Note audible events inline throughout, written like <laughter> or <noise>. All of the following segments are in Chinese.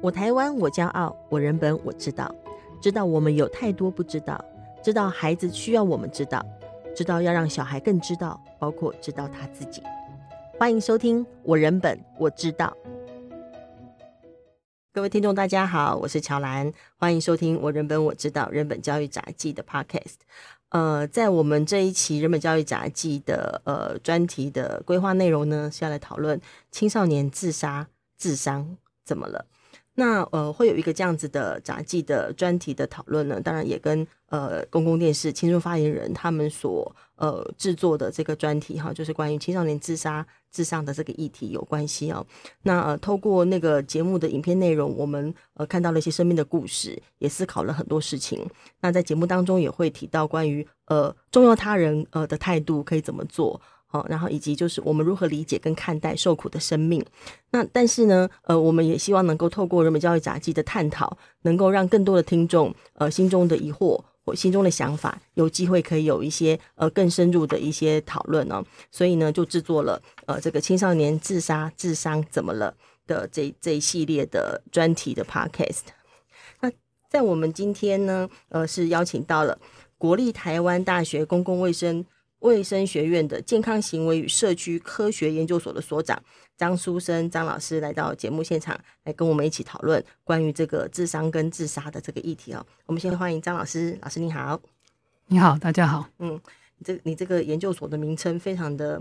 我台湾，我骄傲；我人本，我知道。知道我们有太多不知道，知道孩子需要我们知道，知道要让小孩更知道，包括知道他自己。欢迎收听《我人本我知道》。各位听众，大家好，我是乔兰，欢迎收听《我人本我知道》人本教育杂记的 Podcast。呃，在我们这一期《人本教育杂记》的呃专题的规划内容呢，是要来讨论青少年自杀、自伤怎么了。那呃，会有一个这样子的杂技的专题的讨论呢，当然也跟呃公共电视青春发言人他们所呃制作的这个专题哈，就是关于青少年自杀自伤的这个议题有关系哦。那呃，透过那个节目的影片内容，我们呃看到了一些生命的故事，也思考了很多事情。那在节目当中也会提到关于呃重要他人呃的态度可以怎么做。好，然后以及就是我们如何理解跟看待受苦的生命。那但是呢，呃，我们也希望能够透过人本教育杂记的探讨，能够让更多的听众，呃，心中的疑惑或心中的想法，有机会可以有一些呃更深入的一些讨论哦。所以呢，就制作了呃这个青少年自杀自伤怎么了的这这一系列的专题的 podcast。那在我们今天呢，呃，是邀请到了国立台湾大学公共卫生。卫生学院的健康行为与社区科学研究所的所长张书生张老师来到节目现场，来跟我们一起讨论关于这个智商跟自杀的这个议题哦。我们先欢迎张老师，老师你好，你好，大家好。嗯，你这你这个研究所的名称非常的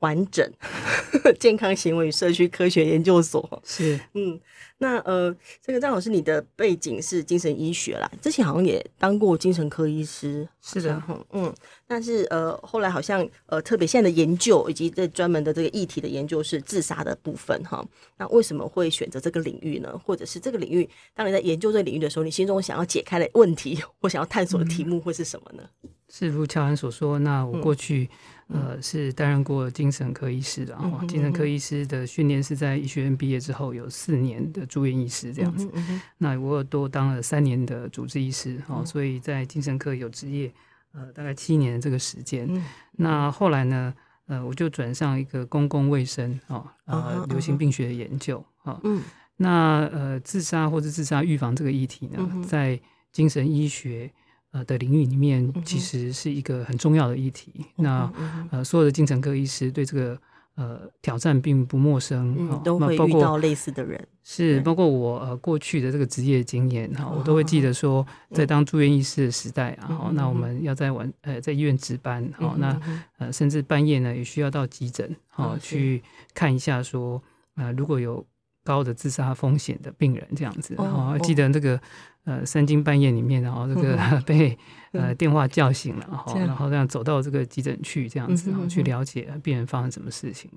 完整，<laughs> 健康行为与社区科学研究所是嗯。那呃，这个张老师，你的背景是精神医学啦，之前好像也当过精神科医师，是的，嗯，但是呃，后来好像呃，特别现在的研究以及这专门的这个议题的研究是自杀的部分哈。那为什么会选择这个领域呢？或者是这个领域，当你在研究这个领域的时候，你心中想要解开的问题 <laughs> 或想要探索的题目会是什么呢？嗯、是如乔安所说，那我过去。嗯呃，是担任过精神科医师的哈，嗯、精神科医师的训练是在医学院毕业之后有四年的住院医师这样子。那我多当了三年的主治医师哦，嗯、所以在精神科有职业呃大概七年的这个时间。嗯、那后来呢，呃，我就转上一个公共卫生啊呃流行病学的研究啊。嗯。那呃自杀或者自杀预防这个议题呢，嗯、在精神医学。呃的领域里面，其实是一个很重要的议题。嗯、那呃，所有的精神科医师对这个呃挑战并不陌生，嗯、都会遇到类似的人。是包括我呃过去的这个职业经验哈，我都会记得说，在当住院医师的时代啊，嗯、哼那我们要在晚呃在医院值班，好、嗯，那呃甚至半夜呢也需要到急诊好、嗯、去看一下说，呃如果有高的自杀风险的病人这样子，然后，记得这个。呃，三更半夜里面，然后这个 <laughs> 被呃电话叫醒了，然后然后这样走到这个急诊去，这样子，然后去了解病人发生什么事情。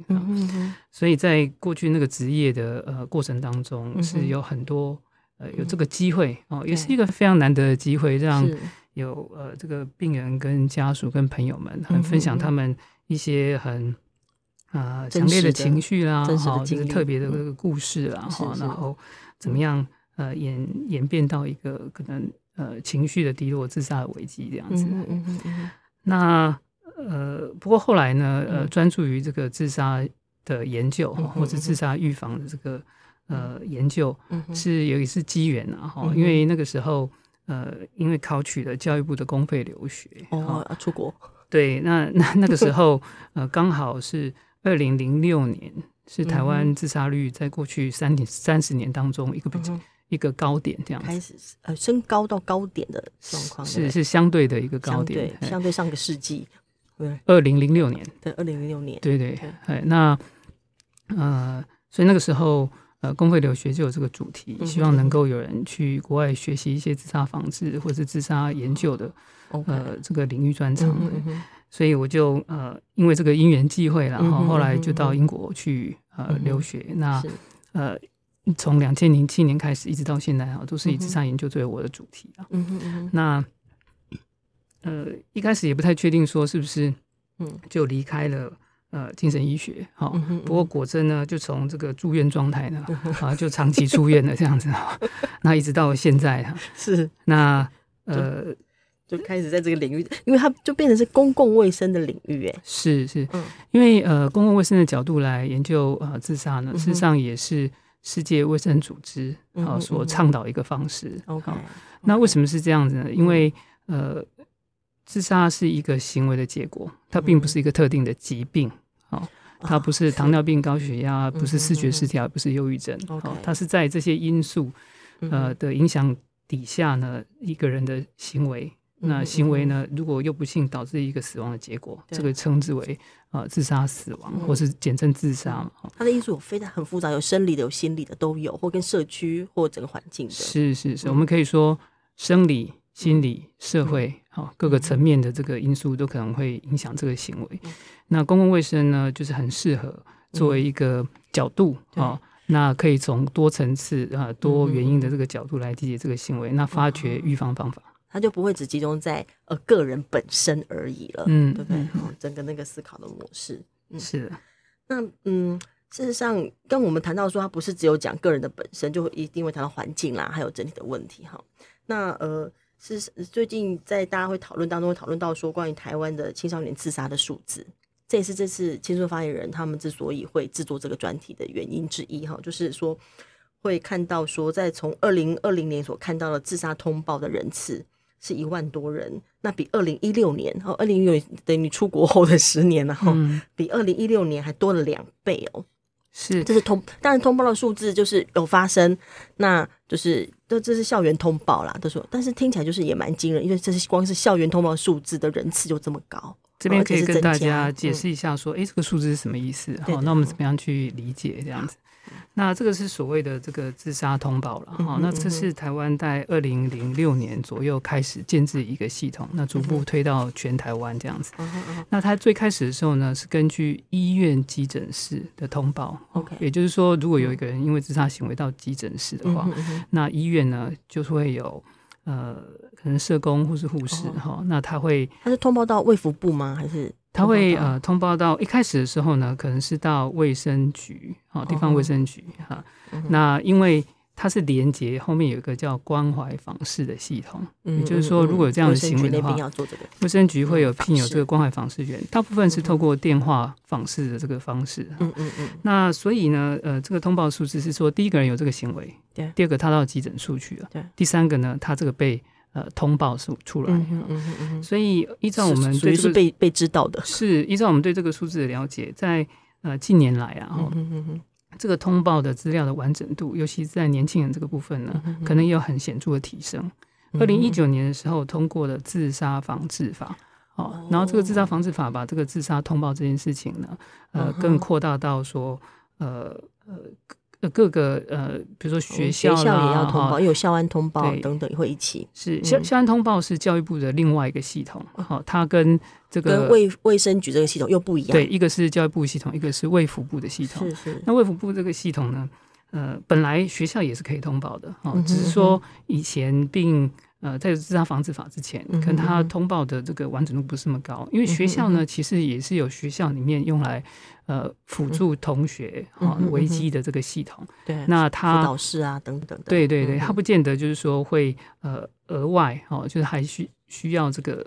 所以在过去那个职业的呃过程当中，是有很多呃有这个机会哦，也是一个非常难得的机会，让有呃这个病人跟家属跟朋友们很分享他们一些很啊强烈的情绪啦，哈，就是特别的这个故事啦，哈，然后怎么样？呃，演演变到一个可能呃情绪的低落、自杀的危机这样子。嗯嗯嗯嗯、那呃，不过后来呢，呃，专注于这个自杀的研究，嗯、或者自杀预防的这个呃研究，嗯、是有一次机缘啊哈。嗯、因为那个时候呃，因为考取了教育部的公费留学哦，要出国。<laughs> 对，那那那个时候呃，刚好是二零零六年，是台湾自杀率在过去三年三十年当中一个比较。一个高点这样子，开始呃升高到高点的状况，是是相对的一个高点，相对，相对上个世纪，对，二零零六年，对，二零零六年，对对，哎，那呃，所以那个时候呃，公费留学就有这个主题，希望能够有人去国外学习一些自杀防治或者是自杀研究的呃这个领域专长，所以我就呃因为这个因缘际会，然后后来就到英国去呃留学，那呃。从两千零七年开始，一直到现在啊，都是以自杀研究作为我的主题啊。嗯嗯那呃，一开始也不太确定说是不是，嗯，就离开了呃精神医学。好，不过果真呢，就从这个住院状态呢，啊，就长期住院了这样子啊。<laughs> 那一直到现在哈，是那呃，就开始在这个领域，因为它就变成是公共卫生的领域，哎，是是，因为呃，公共卫生的角度来研究呃自杀呢，事实上也是。世界卫生组织啊所倡导一个方式。OK，那为什么是这样子呢？因为呃，自杀是一个行为的结果，它并不是一个特定的疾病。哦，它不是糖尿病、高血压，不是视觉失调，不是忧郁症。哦，它是在这些因素呃的影响底下呢，一个人的行为。那行为呢？如果又不幸导致一个死亡的结果，这个称之为呃自杀死亡，或是简称自杀嘛。它的因素有非常很复杂，有生理的，有心理的都有，或跟社区或整个环境的。是是是，我们可以说生理、心理、社会，好各个层面的这个因素都可能会影响这个行为。那公共卫生呢，就是很适合作为一个角度啊，那可以从多层次啊、多原因的这个角度来理解这个行为，那发掘预防方法。他就不会只集中在呃个人本身而已了，嗯，对不对？嗯、整个那个思考的模式，嗯、是的。那嗯，事实上，跟我们谈到说，它不是只有讲个人的本身，就一定会谈到环境啦，还有整体的问题哈。那呃，是最近在大家会讨论当中会讨论到说，关于台湾的青少年自杀的数字，这也是这次青春发言人他们之所以会制作这个专题的原因之一哈，就是说会看到说，在从二零二零年所看到的自杀通报的人次。是一万多人，那比二零一六年哦，二零一六年等于出国后的十年，然后比二零一六年还多了两倍哦。是，这是通，当然通报的数字就是有发生，那就是这这是校园通报啦，都说，但是听起来就是也蛮惊人，因为这是光是校园通报数字的人次就这么高。这边可以跟大家解释一下，说，哎、嗯，这个数字是什么意思？好，那我们怎么样去理解这样子？那这个是所谓的这个自杀通报了哈、那这是台湾在二零零六年左右开始建置一个系统，那逐步推到全台湾这样子。嗯、那它最开始的时候呢，是根据医院急诊室的通报，OK，也就是说，如果有一个人因为自杀行为到急诊室的话，嗯、那医院呢就是会有呃可能社工或是护士哈、哦，那他会他是通报到卫福部吗？还是？他会呃通报到一开始的时候呢，可能是到卫生局，好，地方卫生局哈。那因为它是连接后面有一个叫关怀访视的系统，也就是说，如果有这样的行为的话，卫生局会有聘有这个关怀访视员，大部分是透过电话访视的这个方式。嗯嗯嗯。那所以呢，呃，这个通报数字是说，第一个人有这个行为，对。第二个他到急诊处去了，对。第三个呢，他这个被。呃，通报是出来，嗯嗯嗯，所以依照我们对、这个、是被被知道的，是依照我们对这个数字的了解，在呃近年来啊，嗯嗯嗯，这个通报的资料的完整度，尤其是在年轻人这个部分呢，嗯、可能也有很显著的提升。二零一九年的时候通过了自杀防治法，哦，然后这个自杀防治法把这个自杀通报这件事情呢，呃，更扩大到说，呃呃。呃，各个呃，比如说学校，学校也要通报，有校安通报等等，会一起。是校校安通报是教育部的另外一个系统，好，它跟这个卫卫生局这个系统又不一样。对，一个是教育部系统，一个是卫福部的系统。是是。那卫福部这个系统呢，呃，本来学校也是可以通报的，哦，只是说以前并。呃，在自杀防治法之前，可能他通报的这个完整度不是那么高，因为学校呢，其实也是有学校里面用来呃辅助同学啊危机的这个系统。对，那他辅导师啊等等的。对对对，他不见得就是说会呃额外哦，就是还需需要这个，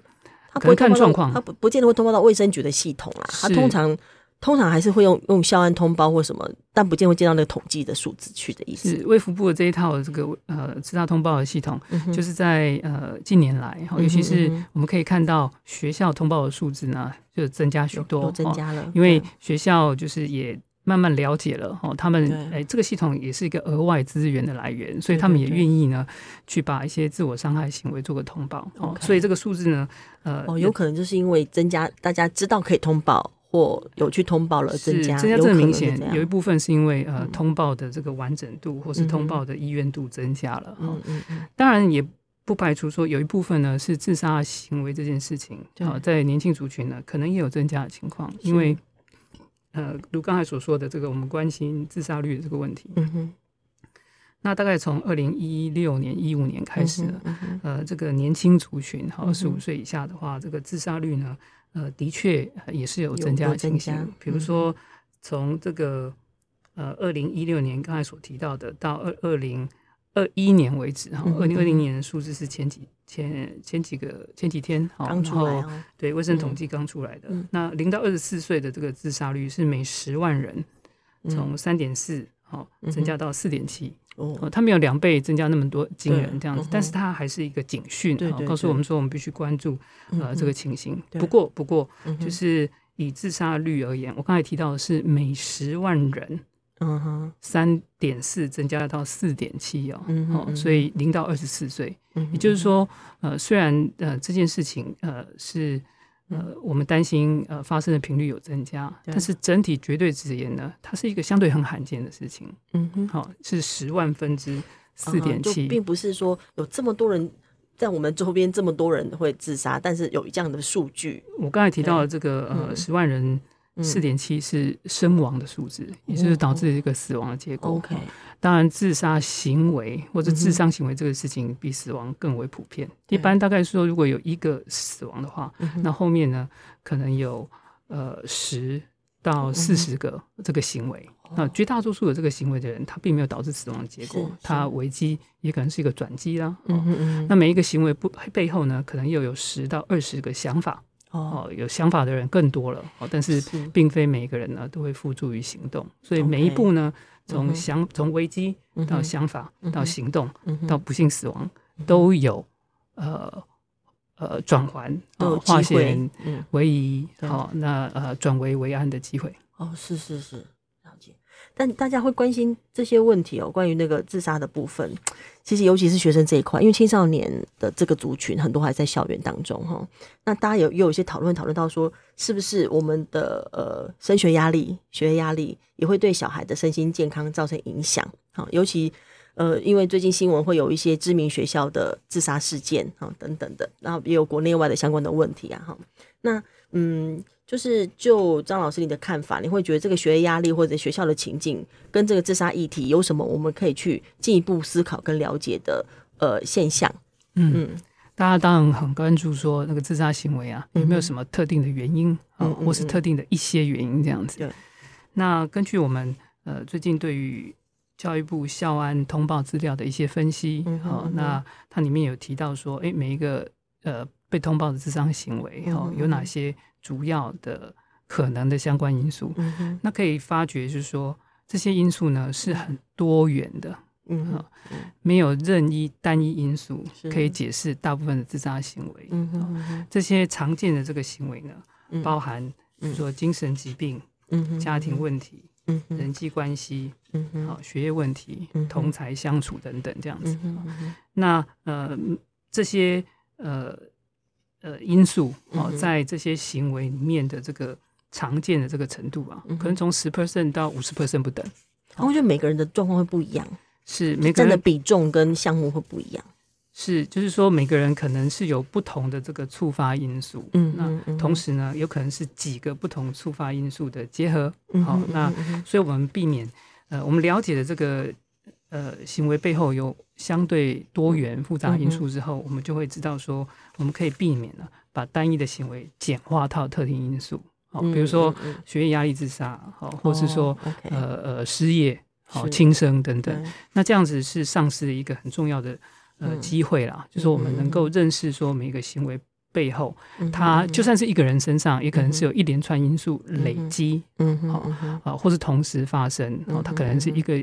他不会看状况，他不不见得会通报到卫生局的系统啦，他通常。通常还是会用用校安通报或什么，但不见会见到那个统计的数字去的意思。是卫福部的这一套这个呃自杀通报的系统，嗯、就是在呃近年来，尤其是我们可以看到学校通报的数字呢，就增加许多，增加了。因为学校就是也慢慢了解了哦，他们哎这个系统也是一个额外资源的来源，所以他们也愿意呢去把一些自我伤害行为做个通报。哦，所以这个数字呢，呃，哦，有可能就是因为增加大家知道可以通报。或有去通报了增加，增加这明显有一部分是因为呃通报的这个完整度，或是通报的意愿度增加了。嗯嗯嗯。当然也不排除说有一部分呢是自杀行为这件事情啊，在年轻族群呢可能也有增加的情况，因为呃如刚才所说的这个我们关心自杀率的这个问题。嗯哼。那大概从二零一六年一五年开始，呃这个年轻族群哈二十五岁以下的话，这个自杀率呢。呃，的确也是有增加的倾向。比如说，从这个呃二零一六年刚才所提到的，到二二零二一年为止哈，二零二零年的数字是前几前前几个前几天刚出来，哦，对卫生统计刚出来的。那零到二十四岁的这个自杀率是每十万人从三点四好增加到四点七。哦，它没有两倍增加那么多惊人这样子，嗯、但是它还是一个警讯，告诉我们说我们必须关注呃、嗯、这个情形。不过不过，就是以自杀率而言，我刚才提到的是每十万人，嗯哼，三点四增加到四点七哦，嗯哼，所以零到二十四岁，嗯、也就是说，呃，虽然呃这件事情呃是。呃，我们担心呃发生的频率有增加，但是整体绝对值言呢，它是一个相对很罕见的事情。嗯哼，好、哦，是十万分之四点七，并不是说有这么多人在我们周边这么多人会自杀，但是有这样的数据。我刚才提到的这个呃十万人。四点七是身亡的数字，也就是导致一个死亡的结果。OK，当然自杀行为或者自伤行为这个事情比死亡更为普遍。一般大概说，如果有一个死亡的话，那后面呢可能有呃十到四十个这个行为。那绝大多数的这个行为的人，他并没有导致死亡的结果，他危机也可能是一个转机啦。那每一个行为不背后呢，可能又有十到二十个想法。哦，有想法的人更多了，哦，但是并非每一个人呢都会付诸于行动，所以每一步呢，从想从危机到想法到行动到不幸死亡，都有呃呃转环哦化险为夷，好，那呃转危为安的机会。哦，是是是。但大家会关心这些问题哦，关于那个自杀的部分。<tsk> 其实，尤其是学生这一块，因为青少年的这个族群很多还在校园当中哈。那大家有也有一些讨论，讨论到说，是不是我们的呃升学压力、学业压力也会对小孩的身心健康造成影响？哈，尤其呃，因为最近新闻会有一些知名学校的自杀事件啊等等的，然后也有国内外的相关的问题啊哈。那嗯。就是就张老师你的看法，你会觉得这个学业压力或者学校的情境跟这个自杀议题有什么我们可以去进一步思考跟了解的呃现象？嗯嗯，大家当然很关注说那个自杀行为啊有没有什么特定的原因啊，或是特定的一些原因这样子。对。那根据我们呃最近对于教育部校安通报资料的一些分析，好，那它里面有提到说，哎，每一个呃被通报的自杀行为哦有哪些？主要的可能的相关因素，嗯、那可以发觉，就是说这些因素呢是很多元的，嗯没有任意单一因素可以解释大部分的自杀行为。嗯哼，这些常见的这个行为呢，嗯、包含比如说精神疾病、嗯、家庭问题、嗯、人际关系、嗯哼哦、学业问题、嗯、同才相处等等这样子。嗯、那呃这些呃。呃，因素哦，在这些行为里面的这个常见的这个程度啊，可能从十 percent 到五十 percent 不等。我觉得每个人的状况会不一样，是每个人的比重跟项目会不一样。是，就是说每个人可能是有不同的这个触发因素。嗯，那同时呢，有可能是几个不同触发因素的结合。好，那所以我们避免呃，我们了解的这个。呃，行为背后有相对多元复杂因素之后，嗯、我们就会知道说，我们可以避免了把单一的行为简化到特定因素。好，比如说学业压力自杀，好，或是说、呃呃失业、好轻生等等。那这样子是丧失了一个很重要的呃机会啦，嗯、就是我们能够认识说每一个行为背后，它就算是一个人身上，也可能是有一连串因素累积，嗯好啊，或是同时发生，然后它可能是一个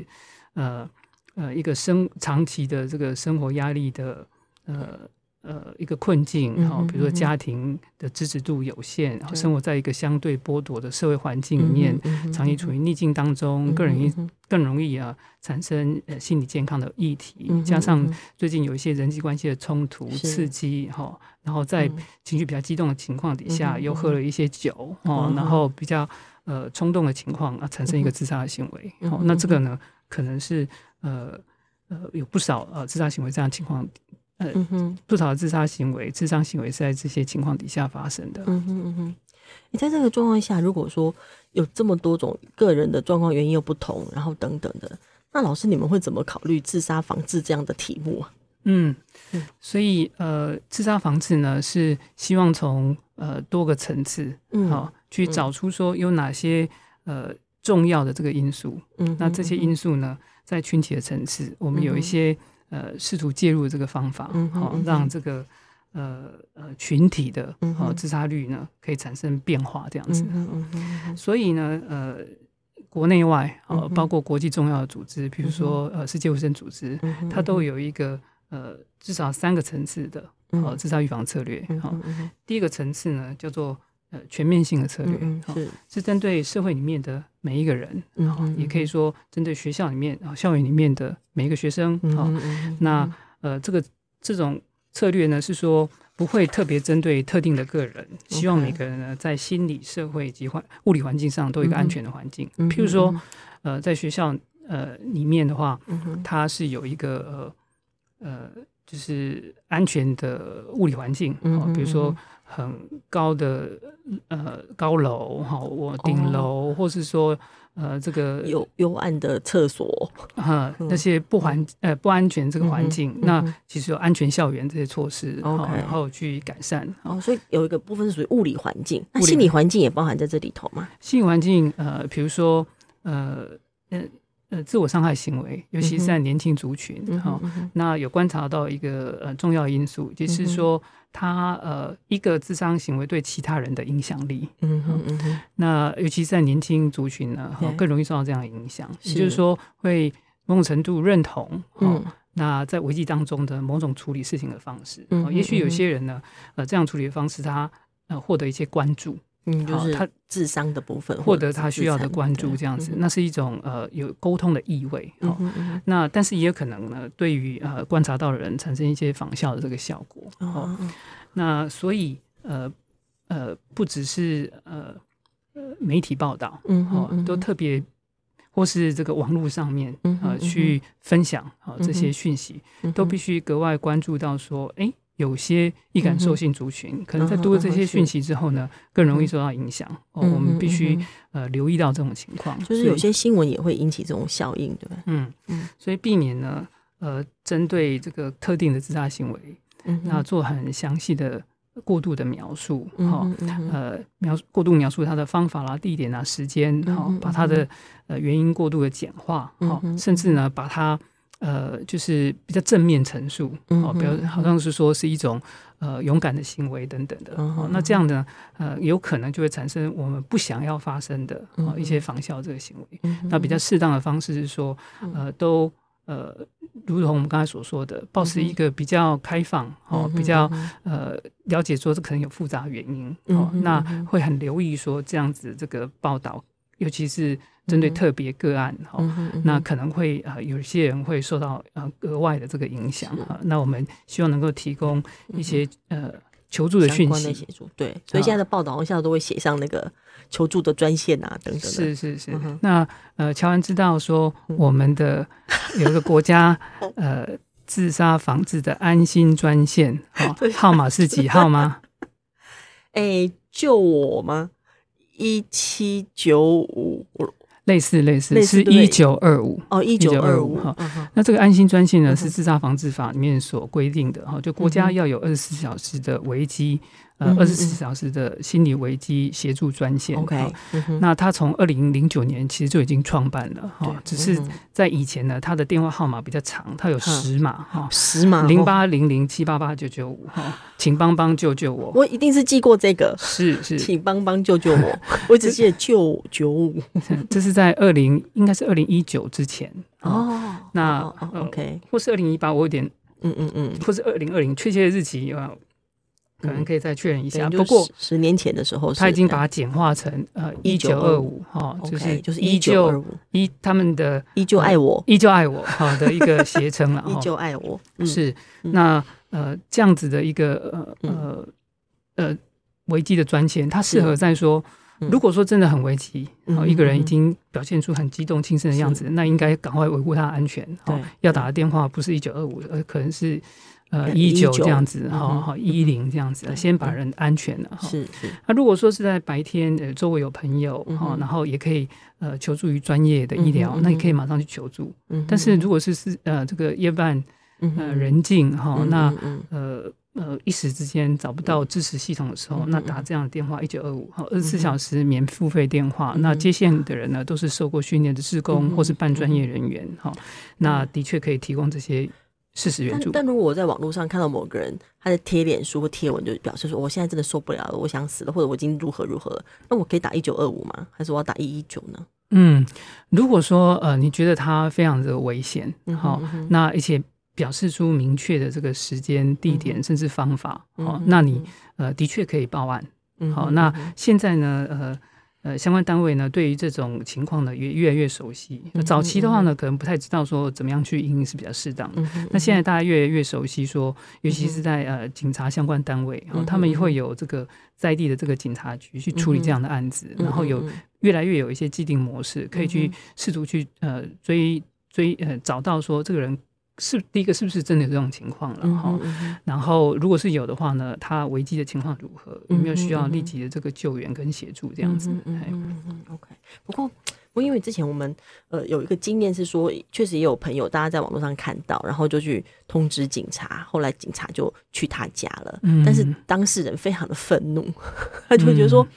呃。呃，一个生长期的这个生活压力的呃呃一个困境，然后比如说家庭的支持度有限，然后生活在一个相对剥夺的社会环境里面，长期处于逆境当中，更容易更容易啊产生呃心理健康的议题，加上最近有一些人际关系的冲突刺激哈，然后在情绪比较激动的情况底下，又喝了一些酒哦，然后比较呃冲动的情况啊，产生一个自杀的行为，好，那这个呢可能是。呃呃，有不少呃自杀行为这样情况，呃，嗯、哼不少的自杀行为、自伤行为是在这些情况底下发生的。嗯哼嗯哼，你在这个状况下，如果说有这么多种个人的状况原因又不同，然后等等的，那老师你们会怎么考虑自杀防治这样的题目啊？嗯，所以呃，自杀防治呢是希望从呃多个层次，嗯，好去找出说有哪些呃重要的这个因素，嗯，那这些因素呢？在群体的层次，我们有一些、呃试图介入的这个方法，好、嗯哼哦、让这个呃呃群体的呃自杀率呢可以产生变化这样子。所以呢呃国内外呃，包括国际重要的组织，比如说呃世界卫生组织，它都有一个呃至少三个层次的呃自杀预防策略。好，第一个层次呢叫做呃全面性的策略，是。是针对社会里面的每一个人，也可以说针对学校里面啊校园里面的每一个学生。好，那呃这个这种策略呢是说。不会特别针对特定的个人，希望每个人呢在心理、社会及环物理环境上都有一个安全的环境。譬如说，呃，在学校呃里面的话，它是有一个呃呃，就是安全的物理环境，比如说很高的呃高楼哈，我顶楼，或是说。呃，这个有幽暗的厕所，哈，那些不环呃不安全这个环境，那其实有安全校园这些措施，然后去改善。哦，所以有一个部分是属于物理环境，那心理环境也包含在这里头吗？心理环境，呃，比如说，呃，呃，呃，自我伤害行为，尤其是在年轻族群，哈，那有观察到一个呃重要因素，就是说。他呃，一个智商行为对其他人的影响力，嗯哼嗯哼，那尤其是在年轻族群呢，更容易受到这样的影响。也就是说，会某种程度认同，嗯，那在危机当中的某种处理事情的方式，嗯，也许有些人呢，呃，这样处理的方式，他呃获得一些关注。嗯，就是他智商的部分，获得他需要的关注，这样子，那是一种呃有沟通的意味。好，那但是也有可能呢，对于呃观察到的人产生一些仿效的这个效果。哦，那所以呃呃，不只是呃媒体报道，嗯，哦，都特别或是这个网络上面呃去分享啊这些讯息，都必须格外关注到说，哎。有些易感受性族群，嗯、可能在读了这些讯息之后呢，嗯、更容易受到影响。我们必须呃留意到这种情况。就是有些新闻也会引起这种效应，对吧？嗯嗯，所以避免呢，呃，针对这个特定的自杀行为，嗯、那做很详细的过度的描述，哈、哦，呃，描过度描述它的方法啦、地点啊、时间，哈、哦，把它的呃原因过度的简化，哈、哦，甚至呢，把它。呃，就是比较正面陈述，哦，比如好像是说是一种呃勇敢的行为等等的，哦，那这样呢，呃，有可能就会产生我们不想要发生的哦一些仿效这个行为。那比较适当的方式是说，呃，都呃，如同我们刚才所说的，保持一个比较开放，哦，比较呃了解说这可能有复杂原因，哦，那会很留意说这样子这个报道，尤其是。针对特别个案，哈、那可能会呃有些人会受到呃额外的这个影响哈。是那我们希望能够提供一些、嗯、呃求助的讯息，协助对。所以现在的报道好像都会写上那个求助的专线啊等等。是是是。嗯、那呃，乔安知道说我们的有一个国家 <laughs> 呃自杀防治的安心专线，好，号码是几号吗？<laughs> 哎、欸，救我吗？一七九五。类似类似是一九二五哦，一九二五哈。那这个安心专线呢，是自杀防治法里面所规定的哈，就国家要有二十四小时的危机。呃，二十四小时的心理危机协助专线。OK，那他从二零零九年其实就已经创办了哈，只是在以前呢，他的电话号码比较长，他有十码哈，十码零八零零七八八九九五哈，请帮帮救救我。我一定是记过这个，是是，请帮帮救救我。<laughs> 我只记得九九五，<laughs> 这是在二零应该是二零一九之前哦。那 OK，或是二零一八，我有点嗯嗯嗯，或是二零二零，确切的日期啊。可能可以再确认一下，不过十年前的时候，他已经把它简化成呃一九二五。哈，就是就是一九二五。一他们的依旧爱我，依旧爱我好的一个协称了，<laughs> 依旧爱我是那呃这样子的一个呃呃呃危机的专线，它适合在说，如果说真的很危机，然一个人已经表现出很激动轻生的样子，那应该赶快维护他的安全，对，要打的电话不是一九二五，而可能是。呃，一九这样子，好好一零这样子，先把人安全了哈。是是。那如果说是在白天，呃，周围有朋友哈，然后也可以呃求助于专业的医疗，那你可以马上去求助。但是如果是是呃这个夜半呃人静哈，那呃呃一时之间找不到支持系统的时候，那打这样的电话一九二五，哈，二十四小时免付费电话。那接线的人呢，都是受过训练的职工或是半专业人员哈。那的确可以提供这些。事实援助。但如果我在网络上看到某个人他在贴脸书或贴文，就表示说我现在真的受不了了，我想死了，或者我已经如何如何了，那我可以打一九二五吗？还是我要打一一九呢？嗯，如果说呃，你觉得他非常的危险，好、嗯嗯哼，那而且表示出明确的这个时间、地点、嗯、甚至方法，好、嗯，那你呃的确可以报案。嗯、好，那现在呢，呃。呃，相关单位呢，对于这种情况呢，也越来越熟悉。早期的话呢，可能不太知道说怎么样去因应是比较适当的。那现在大家越来越熟悉，说，尤其是在呃警察相关单位，然后他们会有这个在地的这个警察局去处理这样的案子，然后有越来越有一些既定模式，可以去试图去呃追追呃找到说这个人。是第一个，是不是真的有这种情况了哈、嗯嗯？然后，如果是有的话呢，他危机的情况如何？有没有需要立即的这个救援跟协助这样子？嗯嗯，嗯，嗯 OK。不过，因为之前我们呃有一个经验是说，确实也有朋友大家在网络上看到，然后就去通知警察，后来警察就去他家了，嗯、但是当事人非常的愤怒，<laughs> 他就会觉得说。嗯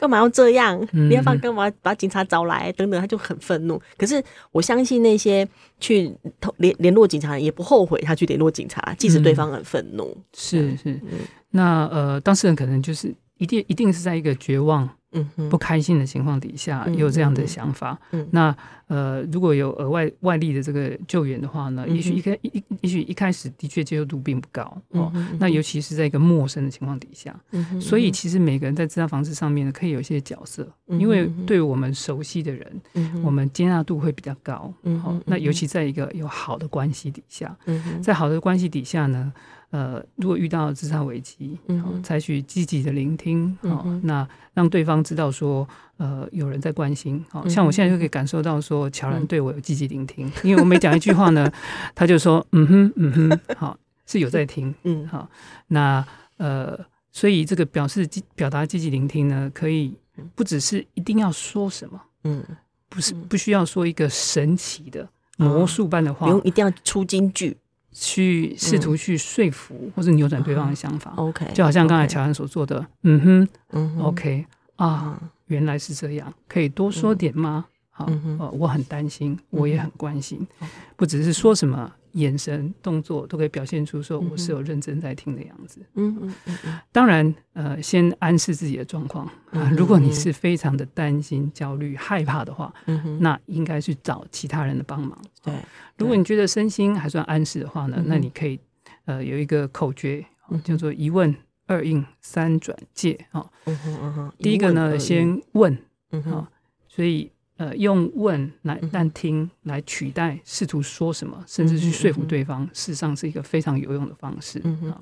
干嘛要这样？你要放干嘛把警察找来？等等，他就很愤怒。可是我相信那些去联联络警察也不后悔他去联络警察，即使对方很愤怒。嗯、是是、嗯，那呃，当事人可能就是一定一定是在一个绝望。嗯，不开心的情况底下，也有这样的想法。嗯，那呃，如果有额外外力的这个救援的话呢，嗯、也许一开一也许一开始的确接受度并不高、嗯、哦。那尤其是在一个陌生的情况底下，嗯，所以其实每个人在治安防治上面呢，可以有一些角色，嗯、因为对我们熟悉的人，嗯，我们接纳度会比较高。嗯，好、哦，那尤其在一个有好的关系底下，嗯，在好的关系底下呢。呃，如果遇到自杀危机，嗯，采取积极的聆听，哦、嗯，那让对方知道说，呃，有人在关心，好、嗯、像我现在就可以感受到说，乔兰对我有积极聆听、嗯，因为我每讲一句话呢，<laughs> 他就说，嗯哼，嗯哼，好，是有在听，嗯，好，那呃，所以这个表示表达积极聆听呢，可以不只是一定要说什么，嗯，不是不需要说一个神奇的魔术般的话，不用一定要出金句。去试图去说服或者扭转对方的想法、嗯、，OK，就好像刚才乔安所做的，嗯哼，嗯，OK 啊、嗯，原来是这样，可以多说点吗？嗯、好、我很担心，我也很关心，嗯、不只是说什么。眼神、动作都可以表现出说我是有认真在听的样子。嗯嗯嗯嗯。当然，呃，先安示自己的状况啊。如果你是非常的担心、焦虑、害怕的话，嗯，那应该去找其他人的帮忙。对。如果你觉得身心还算安适的话呢，那你可以呃有一个口诀，叫做一问二应三转介啊。嗯哼嗯哼。第一个呢，先问。嗯哼。所以。呃，用问来但听来取代试图说什么，甚至去说服对方，事实上是一个非常有用的方式。嗯，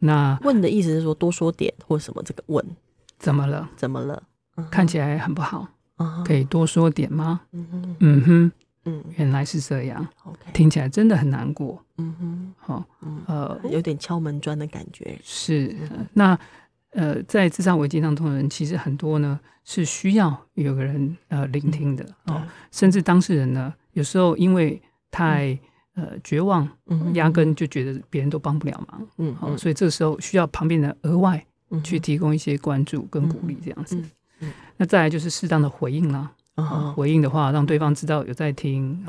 那问的意思是说多说点或什么？这个问怎么了？怎么了？看起来很不好，可以多说点吗？嗯哼，嗯哼，嗯，原来是这样。OK，听起来真的很难过。嗯哼，好，呃，有点敲门砖的感觉。是，那。呃，在咨商危机当中的人，其实很多呢是需要有个人呃聆听的哦，甚至当事人呢，有时候因为太、嗯、呃绝望，压根就觉得别人都帮不了忙，嗯，好、哦，所以这个时候需要旁边的额外去提供一些关注跟鼓励这样子。嗯，那再来就是适当的回应啦，回应的话让对方知道有在听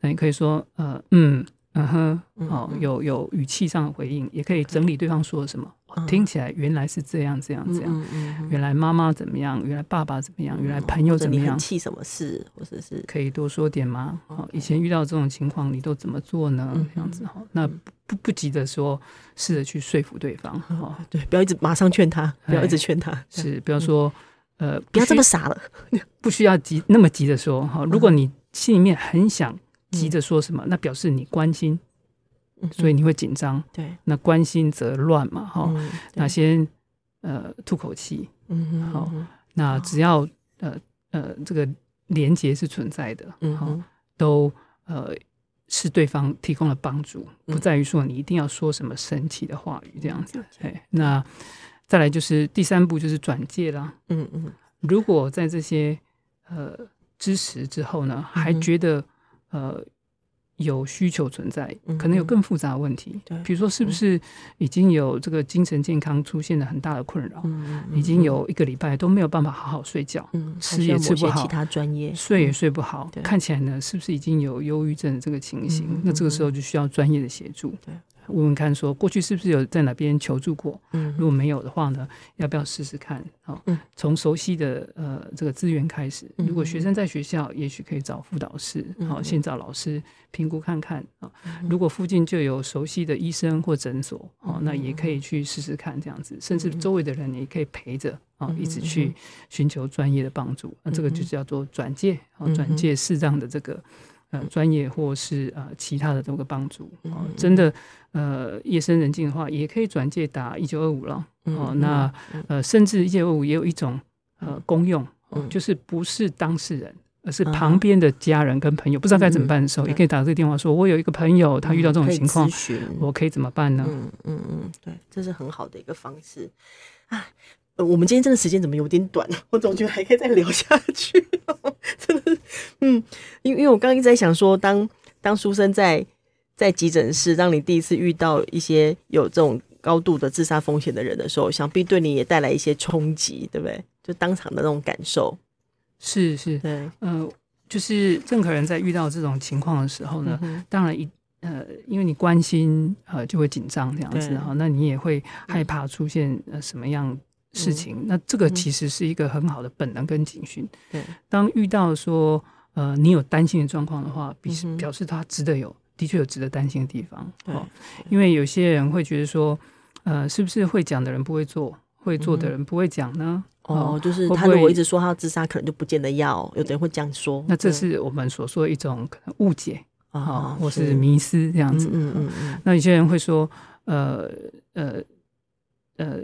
那你可以说呃嗯嗯哼，哦，有有语气上的回应，也可以整理对方说了什么。听起来原来是这样，这样，这样。原来妈妈怎么样？原来爸爸怎么样？原来朋友怎么样？气什么事？或者是可以多说点吗？好，以前遇到这种情况，你都怎么做呢？这样子哈，那不不急着说，试着去说服对方。哈，对，不要一直马上劝他，不要一直劝他。是，不要说，呃，不要这么傻了，<laughs> 不需要急那么急着说。哈，如果你心里面很想急着说什么，那表示你关心。所以你会紧张，对，那关心则乱嘛，哈、嗯，那先呃吐口气，嗯，好，那只要呃呃这个连接是存在的，嗯，好，都呃是对方提供了帮助，不在于说你一定要说什么神奇的话语这样子，哎、嗯，那再来就是第三步就是转介啦，嗯嗯，如果在这些呃支持之后呢，还觉得呃。有需求存在，可能有更复杂的问题。对，比如说是不是已经有这个精神健康出现了很大的困扰？嗯，已经有一个礼拜都没有办法好好睡觉，嗯，吃也吃不好，其他专业睡也睡不好，看起来呢是不是已经有忧郁症的这个情形？那这个时候就需要专业的协助。对，问问看，说过去是不是有在哪边求助过？嗯，如果没有的话呢，要不要试试看？好，从熟悉的呃这个资源开始。如果学生在学校，也许可以找辅导室，好，先找老师评估看看啊。如果附近就有熟悉的医生或诊所，哦，那也可以去试试看这样子。甚至周围的人也可以陪着啊，一直去寻求专业的帮助。那这个就叫做转介，好，转介适当的这个。呃，专业或是呃其他的这个帮助哦，真的呃夜深人静的话，也可以转介打一九二五了哦。那呃，甚至一九二五也有一种呃功用，就是不是当事人，而是旁边的家人跟朋友不知道该怎么办的时候，也可以打这个电话说，我有一个朋友他遇到这种情况，我可以怎么办呢？嗯嗯嗯，对，这是很好的一个方式啊。呃，我们今天真的时间怎么有点短？我总觉得还可以再聊下去。真的，嗯，因为因为我刚刚一直在想说，当当书生在在急诊室，让你第一次遇到一些有这种高度的自杀风险的人的时候，想必对你也带来一些冲击，对不对？就当场的那种感受。是是，对，嗯、呃，就是任何人在遇到这种情况的时候呢，嗯、当然一呃，因为你关心呃，就会紧张这样子哈，对那你也会害怕出现呃什么样。事情，那这个其实是一个很好的本能跟警讯。对，当遇到说呃你有担心的状况的话，表示表示他值得有，的确有值得担心的地方。哦，因为有些人会觉得说，呃，是不是会讲的人不会做，会做的人不会讲呢？哦，就是他如果一直说他要自杀，可能就不见得要。有的人会这样说，那这是我们所说的一种可能误解啊，或是迷失这样子。嗯嗯嗯。那有些人会说，呃呃呃，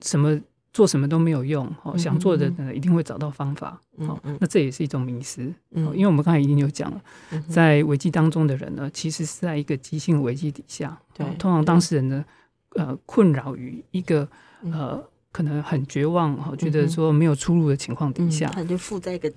什么？做什么都没有用，哦，想做的呢一定会找到方法，哦，那这也是一种迷思，因为我们刚才已经有讲了，在危机当中的人呢，其实是在一个急性危机底下，对，通常当事人呢，呃，困扰于一个呃，可能很绝望，哈，觉得说没有出路的情况底下，他就附在一个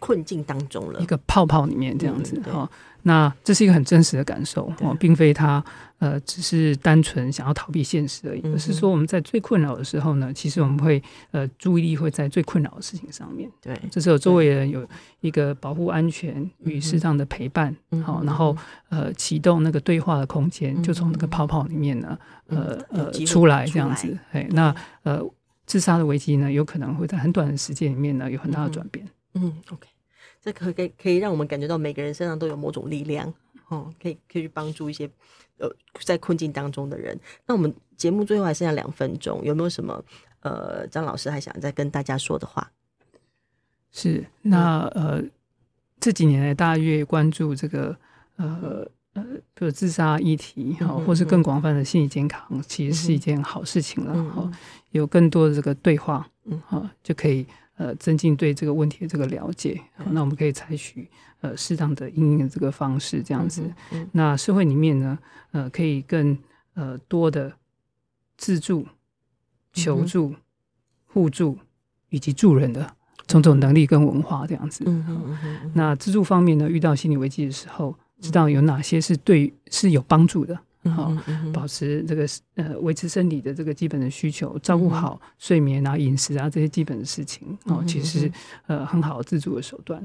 困境当中了，一个泡泡里面这样子，哈。那这是一个很真实的感受哦，并非他呃只是单纯想要逃避现实而已，而是说我们在最困扰的时候呢，其实我们会呃注意力会在最困扰的事情上面。对，这时候周围人有一个保护安全与适当的陪伴，好，然后呃启动那个对话的空间，就从那个泡泡里面呢，呃呃出来这样子。哎，那呃自杀的危机呢，有可能会在很短的时间里面呢有很大的转变。嗯，OK。这可可以可以让我们感觉到每个人身上都有某种力量，哦，可以可以去帮助一些呃在困境当中的人。那我们节目最后还剩下两分钟，有没有什么呃张老师还想再跟大家说的话？是，那呃这几年来大家越关注这个呃呃比如自杀议题哈，或是更广泛的心理健康，其实是一件好事情了哈。嗯、有更多的这个对话，嗯，好就可以。呃，增进对这个问题的这个了解，嗯、那我们可以采取呃适当的因应的这个方式，这样子。嗯嗯、那社会里面呢，呃，可以更呃多的自助、求助、嗯、互助以及助人的种种能力跟文化，这样子。那自助方面呢，遇到心理危机的时候，知道有哪些是对是有帮助的。好，保持这个呃维持身体的这个基本的需求，照顾好睡眠啊、饮食啊这些基本的事情哦，其实是呃很好的自助的手段。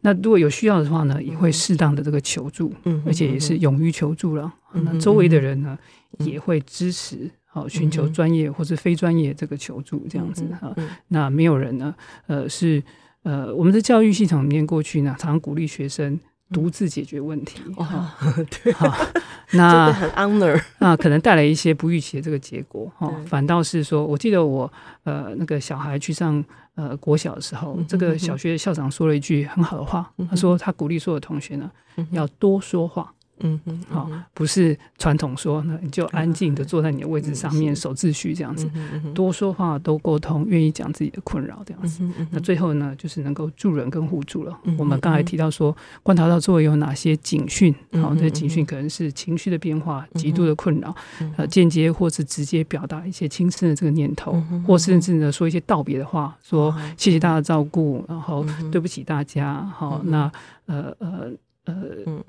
那如果有需要的话呢，也会适当的这个求助，嗯而且也是勇于求助了。那周围的人呢，也会支持，好寻求专业或是非专业这个求助这样子哈。那没有人呢，呃是呃我们的教育系统里面过去呢，常常鼓励学生。独自解决问题，哈，<laughs> 对，哈，<laughs> 那很 honor，那可能带来一些不预期的这个结果，哈，反倒是说，我记得我呃那个小孩去上呃国小的时候，这个小学校长说了一句很好的话，他说他鼓励所有同学呢要多说话。嗯嗯，好，不是传统说呢，你就安静的坐在你的位置上面守秩序这样子，多说话，多沟通，愿意讲自己的困扰这样子。那最后呢，就是能够助人跟互助了。我们刚才提到说，观察到周围有哪些警讯，好，这些警讯可能是情绪的变化、极度的困扰，呃，间接或是直接表达一些轻生的这个念头，或甚至呢说一些道别的话，说谢谢大家照顾，然后对不起大家，好，那呃呃。呃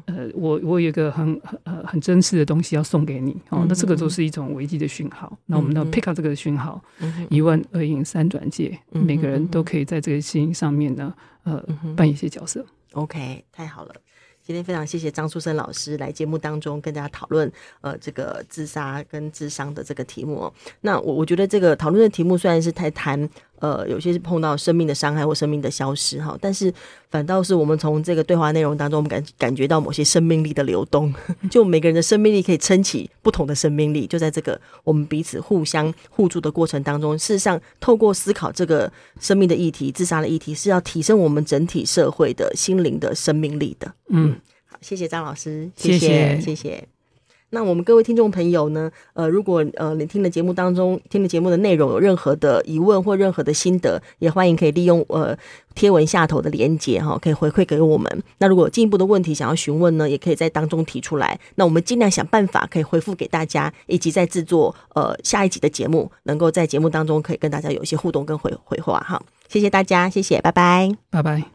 呃，我我有一个很很呃很真实的东西要送给你哦，那这个都是一种危机的讯号。那我们要 pick up 这个讯号，一问二应三转介，每个人都可以在这个事情上面呢，呃，扮演一些角色。OK，太好了。今天非常谢谢张树生老师来节目当中跟大家讨论呃这个自杀跟智商的这个题目哦。那我我觉得这个讨论的题目虽然是在谈呃有些是碰到生命的伤害或生命的消失哈，但是反倒是我们从这个对话内容当中，我们感感觉到某些生命力的流动，<laughs> 就每个人的生命力可以撑起不同的生命力，就在这个我们彼此互相互助的过程当中，事实上透过思考这个生命的议题、自杀的议题，是要提升我们整体社会的心灵的生命力的。嗯，好，谢谢张老师，谢谢，谢谢。谢谢那我们各位听众朋友呢，呃，如果呃你听的节目当中听的节目的内容有任何的疑问或任何的心得，也欢迎可以利用呃贴文下头的连接哈，可以回馈给我们。那如果进一步的问题想要询问呢，也可以在当中提出来。那我们尽量想办法可以回复给大家，以及在制作呃下一集的节目，能够在节目当中可以跟大家有一些互动跟回回话哈。谢谢大家，谢谢，拜拜，拜拜。